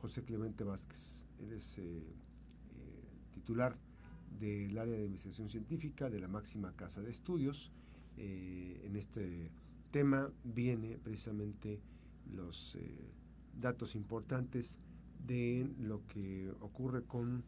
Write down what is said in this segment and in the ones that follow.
José Clemente Vázquez. Él es eh, titular del área de investigación científica de la máxima casa de estudios. en este tema viene precisamente los datos importantes de lo que ocurre con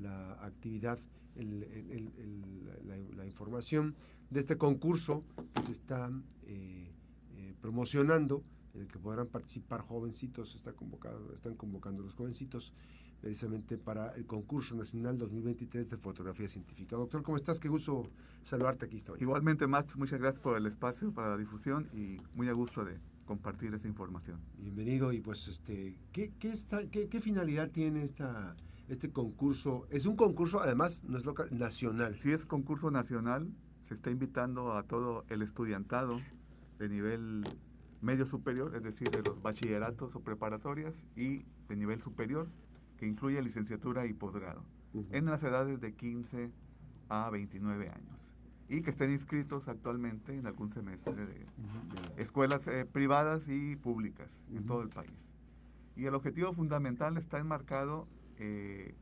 la actividad, la, información de este concurso que se está eh, eh, promocionando, en el que podrán participar jovencitos, está convocado, están convocando los jovencitos precisamente para el concurso nacional 2023 de fotografía científica. Doctor, ¿cómo estás? Qué gusto saludarte aquí. Igualmente, Max, muchas gracias por el espacio para la difusión y muy a gusto de compartir esa información. Bienvenido y pues este, ¿qué, qué, está, qué, qué finalidad tiene esta, este concurso? Es un concurso además, no es local, nacional. Sí, es concurso nacional, se está invitando a todo el estudiantado de nivel medio superior, es decir, de los bachilleratos o preparatorias y de nivel superior, que incluye licenciatura y posgrado, en las edades de 15 a 29 años y que estén inscritos actualmente en algún semestre de escuelas eh, privadas y públicas en todo el país. Y el objetivo fundamental está enmarcado eh,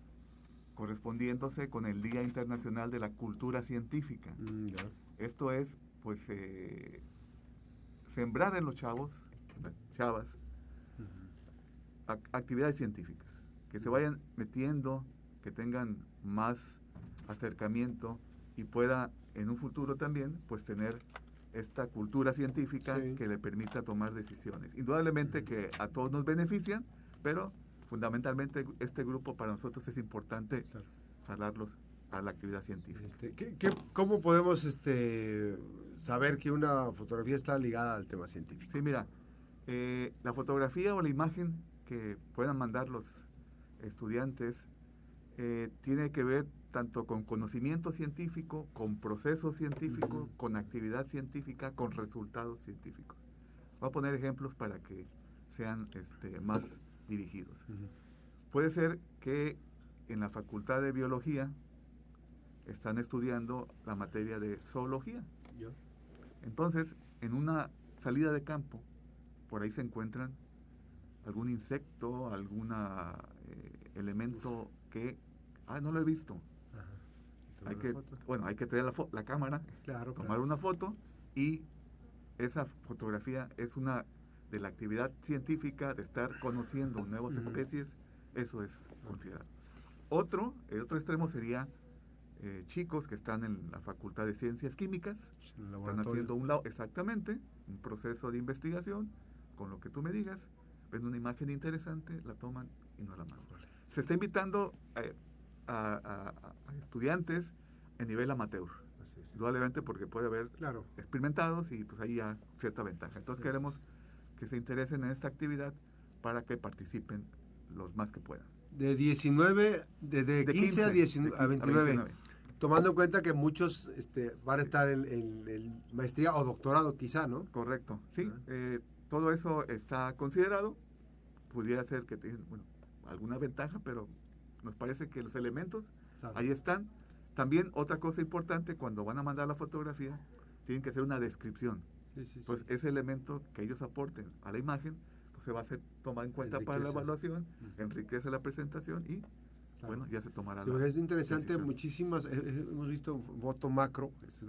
correspondiéndose con el Día Internacional de la Cultura Científica. Mm, Esto es, pues, eh, sembrar en los chavos, chavas, actividades científicas, que se vayan metiendo, que tengan más acercamiento y pueda en un futuro también pues tener esta cultura científica que le permita tomar decisiones. Indudablemente que a todos nos benefician, pero fundamentalmente este grupo para nosotros es importante jalarlos a la actividad científica. Este, ¿qué, cómo podemos este, saber que una fotografía está ligada al tema científico? Sí, mira, eh, la fotografía o la imagen que puedan mandar los estudiantes eh, tiene que ver tanto con conocimiento científico, con proceso científico, con actividad científica, con resultados científicos. Voy a poner ejemplos para que sean este, más dirigidos. Puede ser que en la Facultad de Biología están estudiando la materia de zoología. Entonces, en una salida de campo, por ahí se encuentran algún insecto, algún eh, elemento que, ah, no lo he visto, hay que, bueno, hay que traer la, la cámara, tomar una foto y esa fotografía es una de la actividad científica de estar conociendo nuevas especies, eso es considerado. Otro, el otro extremo sería eh, chicos que están en la Facultad de Ciencias Químicas, están haciendo un lado, exactamente, un proceso de investigación, con lo que tú me digas, ven una imagen interesante, la toman y no la mandan. Se está invitando eh, a, estudiantes en nivel amateur. Indudablemente porque puede haber claro. experimentados y pues ahí ya cierta ventaja. Entonces queremos que se interesen en esta actividad para que participen los más que puedan. De 19, de, 15, a, 19, a 29. Tomando en cuenta que muchos este, van a estar en, maestría o doctorado quizá, ¿no? Correcto, sí. Eh, todo eso está considerado. Pudiera ser que tengan bueno, alguna ventaja, pero nos parece que los elementos ahí están. También otra cosa importante, cuando van a mandar la fotografía, tienen que hacer una descripción. pues ese elemento que ellos aporten a la imagen, pues se va a hacer, tomar en cuenta para la evaluación, enriquece la presentación y bueno, ya se tomará la Es interesante, muchísimas, eh, eh, hemos visto voto macro, es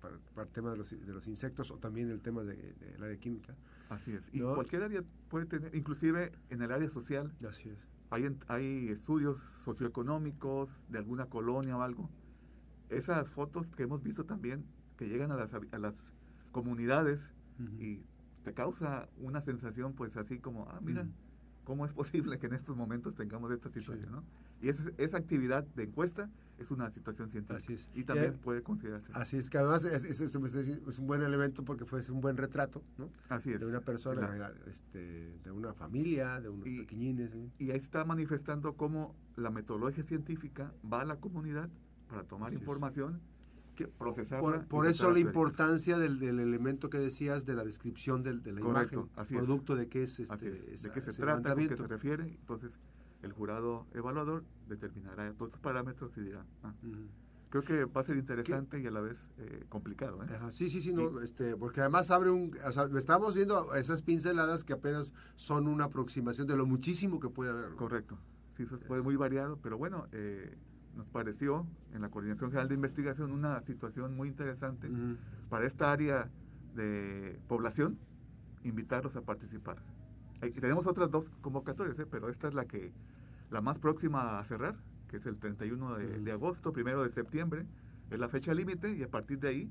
para, el tema de los, de los, insectos o también el tema del de, área química. Así es, y cualquier área puede tener, inclusive en el área social. Así es hay, estudios socioeconómicos de alguna colonia o algo. Esas fotos que hemos visto también, que llegan a las, a las comunidades y te causa una sensación pues así como, ah, mira, ¿cómo es posible que en estos momentos tengamos esta situación? ¿no? Y esa actividad de encuesta es una situación científica. Y también puede considerarse. Así es, que además es, un buen elemento porque fue un buen retrato, ¿no? Así es. De una persona, este, de una familia, de unos pequeñines. Y ahí está manifestando cómo la metodología científica va a la comunidad para tomar información. Que procesarla por, eso la importancia del, elemento que decías de la descripción del, de la imagen, producto de qué es este, de qué se trata, a qué se refiere. Entonces, el jurado evaluador determinará todos los parámetros y dirá, ah, creo que va a ser interesante y a la vez eh, complicado. ¿eh? sí, sí, sí, no, este, porque además abre un, o sea, estamos viendo esas pinceladas que apenas son una aproximación de lo muchísimo que puede haber. Correcto, sí, eso puede muy variado, pero bueno, eh, nos pareció en la Coordinación General de Investigación una situación muy interesante para esta área de población, invitarlos a participar. tenemos otras dos convocatorias, pero esta es la que la más próxima a cerrar, que es el 31 de, agosto, primero de septiembre, es la fecha límite y a partir de ahí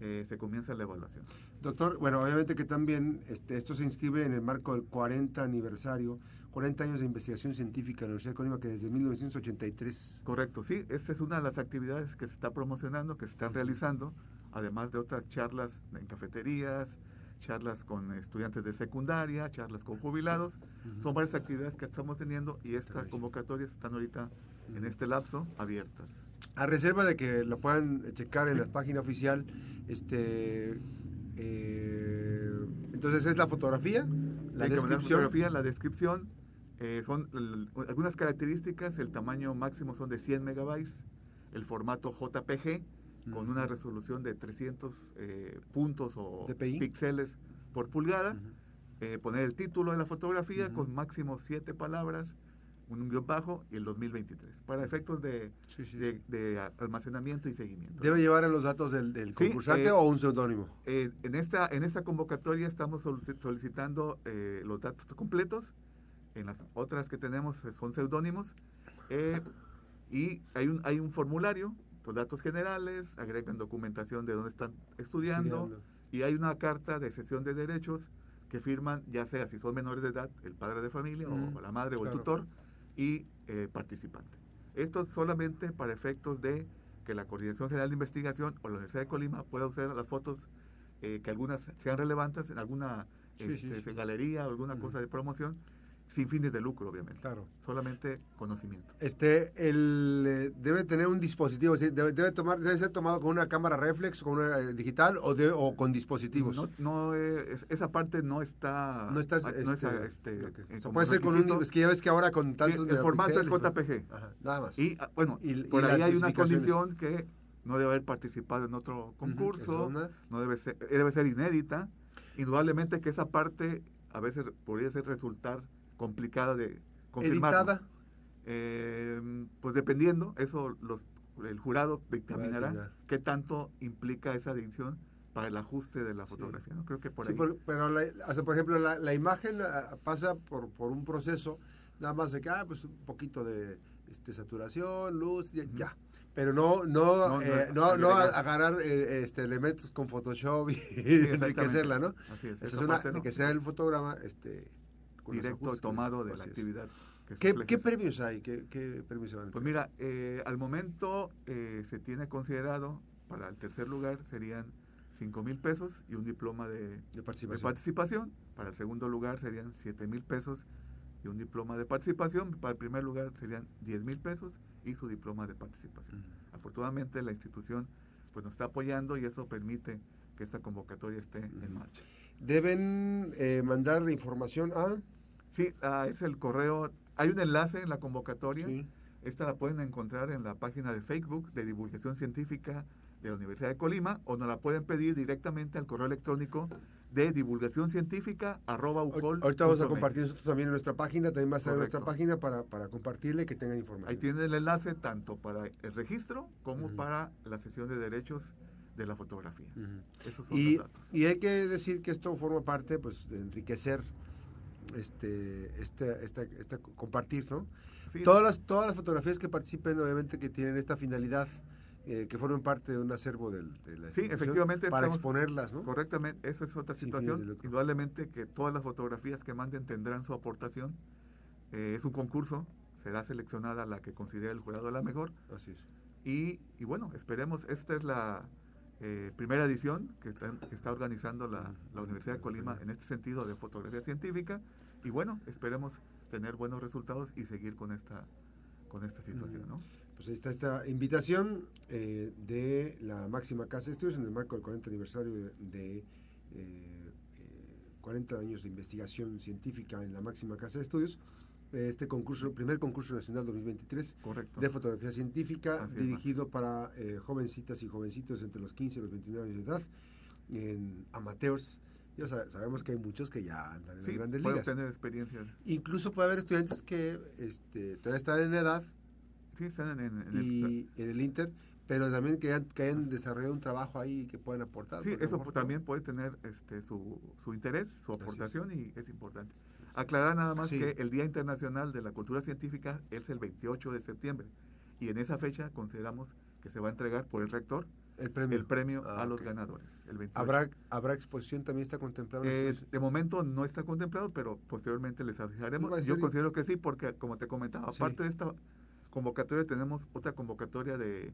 eh, se comienza la evaluación. Doctor, bueno, obviamente que también este, esto se inscribe en el marco del 40 aniversario, 40 años de investigación científica en la Universidad de Colima, que desde 1983. Correcto, sí, esta es una de las actividades que se está promocionando, que se están realizando, además de otras charlas en cafeterías, charlas con estudiantes de secundaria, charlas con jubilados. Son varias actividades que estamos teniendo y estas convocatorias están ahorita en este lapso abiertas. A reserva de que lo puedan checar en la página oficial, este, eh, entonces es la fotografía, la descripción. La fotografía, la descripción, eh, son algunas características, el tamaño máximo son de 100 megabytes, el formato JPG, con una resolución de 300 eh, puntos o píxeles por pulgada, eh, poner el título de la fotografía con máximo 7 palabras, un guion bajo y el 2023, para efectos de, de, almacenamiento y seguimiento. ¿Debe llevar los datos del, concursante eh, o un seudónimo? en, esta, en esta convocatoria estamos solicitando los datos completos, en las otras que tenemos son seudónimos, y hay un, hay un formulario los datos generales, agregan documentación de dónde están estudiando, y hay una carta de cesión de derechos que firman, ya sea si son menores de edad, el padre de familia o la madre o el tutor y eh, participante. Esto solamente para efectos de que la Coordinación General de Investigación o la Universidad de Colima pueda usar las fotos eh, que algunas sean relevantes en alguna este, galería o alguna cosa de promoción sin fines de lucro, obviamente. Claro. Solamente conocimiento. Este, el, eh, debe tener un dispositivo, debe, debe, tomar, debe ser tomado con una cámara reflex, con una eh, digital o, de, o con dispositivos. No, no eh, esa parte no está. No está. No este, este puede ser con un. Es que ya ves que ahora con tantos. el formato es JPG. nada más. Y ah, bueno, por ahí hay una condición que no debe haber participado en otro concurso, no debe ser, debe ser inédita. Indudablemente que esa parte a veces podría ser resultar complicada de confirmar. ¿Editada? Eh, pues dependiendo, eso los, el jurado dictaminará qué tanto implica esa edición para el ajuste de la fotografía. ¿no? Creo que por ahí. pero, por ejemplo, la, imagen ah, pasa por, por un proceso nada más de que, ah, pues un poquito de este, saturación, luz, ya. Pero no, no, no, eh, no, no agarrar eh, este, elementos con Photoshop y enriquecerla, ¿no? Así es. Esa es una, que sea el fotograma este, directo tomado de la actividad. ¿Qué, ¿Qué, premios hay? ¿Qué, qué premios se van a Pues mira, eh, al momento eh, se tiene considerado, para el tercer lugar serían 5 mil pesos y un diploma de, participación. Para el segundo lugar serían 7 mil pesos y un diploma de participación. Para el primer lugar serían 10 mil pesos y su diploma de participación. Afortunadamente la institución pues nos está apoyando y eso permite que esta convocatoria esté en marcha. ¿Deben eh, mandar información a...? Sí, ah, es el correo. Hay un enlace en la convocatoria. Esta la pueden encontrar en la página de Facebook de Divulgación Científica de la Universidad de Colima o nos la pueden pedir directamente al correo electrónico de divulgación científica arroba Ahorita vamos a compartir nosotros también en nuestra página, también va a estar en nuestra página para, para compartirle que tengan información. Ahí tienen el enlace tanto para el registro como para la sesión de derechos de la fotografía. Esos son y, los datos. y hay que decir que esto forma parte pues de enriquecer este, este, esta, esta, compartir, ¿no? todas, las, todas las fotografías que participen, obviamente, que tienen esta finalidad, eh, que formen parte de un acervo del, de la Sí, efectivamente. Para exponerlas, ¿no? Correctamente, esa es otra situación. Indudablemente que todas las fotografías que manden tendrán su aportación. Eh, es un concurso, será seleccionada la que considere el jurado la mejor. Así es. Y, y bueno, esperemos, esta es la eh, primera edición que está, organizando la, Universidad de Colima en este sentido de fotografía científica y bueno, esperemos tener buenos resultados y seguir con esta, con esta situación. ¿no? Pues ahí está esta invitación eh, de la máxima casa de estudios en el marco del 40 aniversario de, 40 eh, años de investigación científica en la máxima casa de estudios este concurso, primer concurso nacional 2023 Correcto. de fotografía científica, dirigido para eh, jovencitas y jovencitos entre los 15 y los 29 años de edad, en amateurs. Ya sa- sabemos que hay muchos que ya andan en Sí, las grandes puede ligas. obtener experiencias. Incluso puede haber estudiantes que este, todavía están en edad Sí, están en, en- en el... y en el Inter, pero también que, que hayan desarrollado un trabajo ahí y que puedan aportar. Sí, eso mejor, también puede tener este, su, su interés, su es. aportación y es importante. Aclarar nada más Sí. que el Día Internacional de la Cultura Científica es el 28 de septiembre y en esa fecha consideramos que se va a entregar por el rector El premio. el premio Ah, a los ok. ganadores. El 28. ¿Habrá, ¿Habrá exposición? ¿También está contemplada? una Eh, de momento no está contemplado, pero posteriormente les avisaremos. Yo considero que sí, porque como te comentaba, Sí. aparte de esta convocatoria tenemos otra convocatoria de,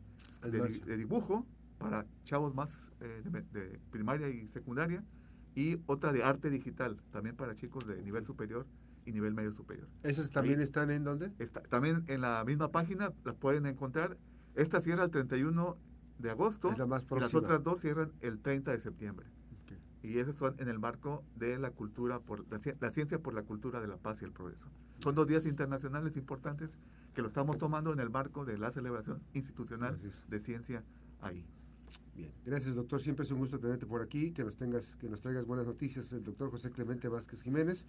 de, de dibujo para chavos más eh, de, de primaria y secundaria y otra de arte digital, también para chicos de nivel superior y nivel medio superior. ¿Esas también están en dónde? Está, también en la misma página las pueden encontrar. Esta cierra el 31 de agosto Es la más y las otras dos cierran el 30 de septiembre. Ok. Y esas son en el marco de la cultura, por la, la ciencia por la cultura de la paz y el progreso. Son dos días internacionales importantes que lo estamos tomando en el marco de la celebración institucional es. de ciencia ahí. Bien, gracias doctor, siempre es un gusto tenerte por aquí, que nos tengas, que nos traigas buenas noticias, el doctor José Clemente Vázquez Jiménez,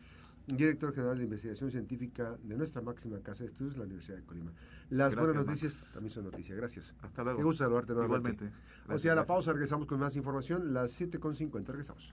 director general de investigación científica de nuestra máxima casa de estudios, la Universidad de Colima. Las Gracias, buenas Max. noticias también son noticias, gracias. Hasta luego. Qué gusto saludarte nuevamente. Igualmente. O sea, a la pausa regresamos con más información, las 7.50, regresamos.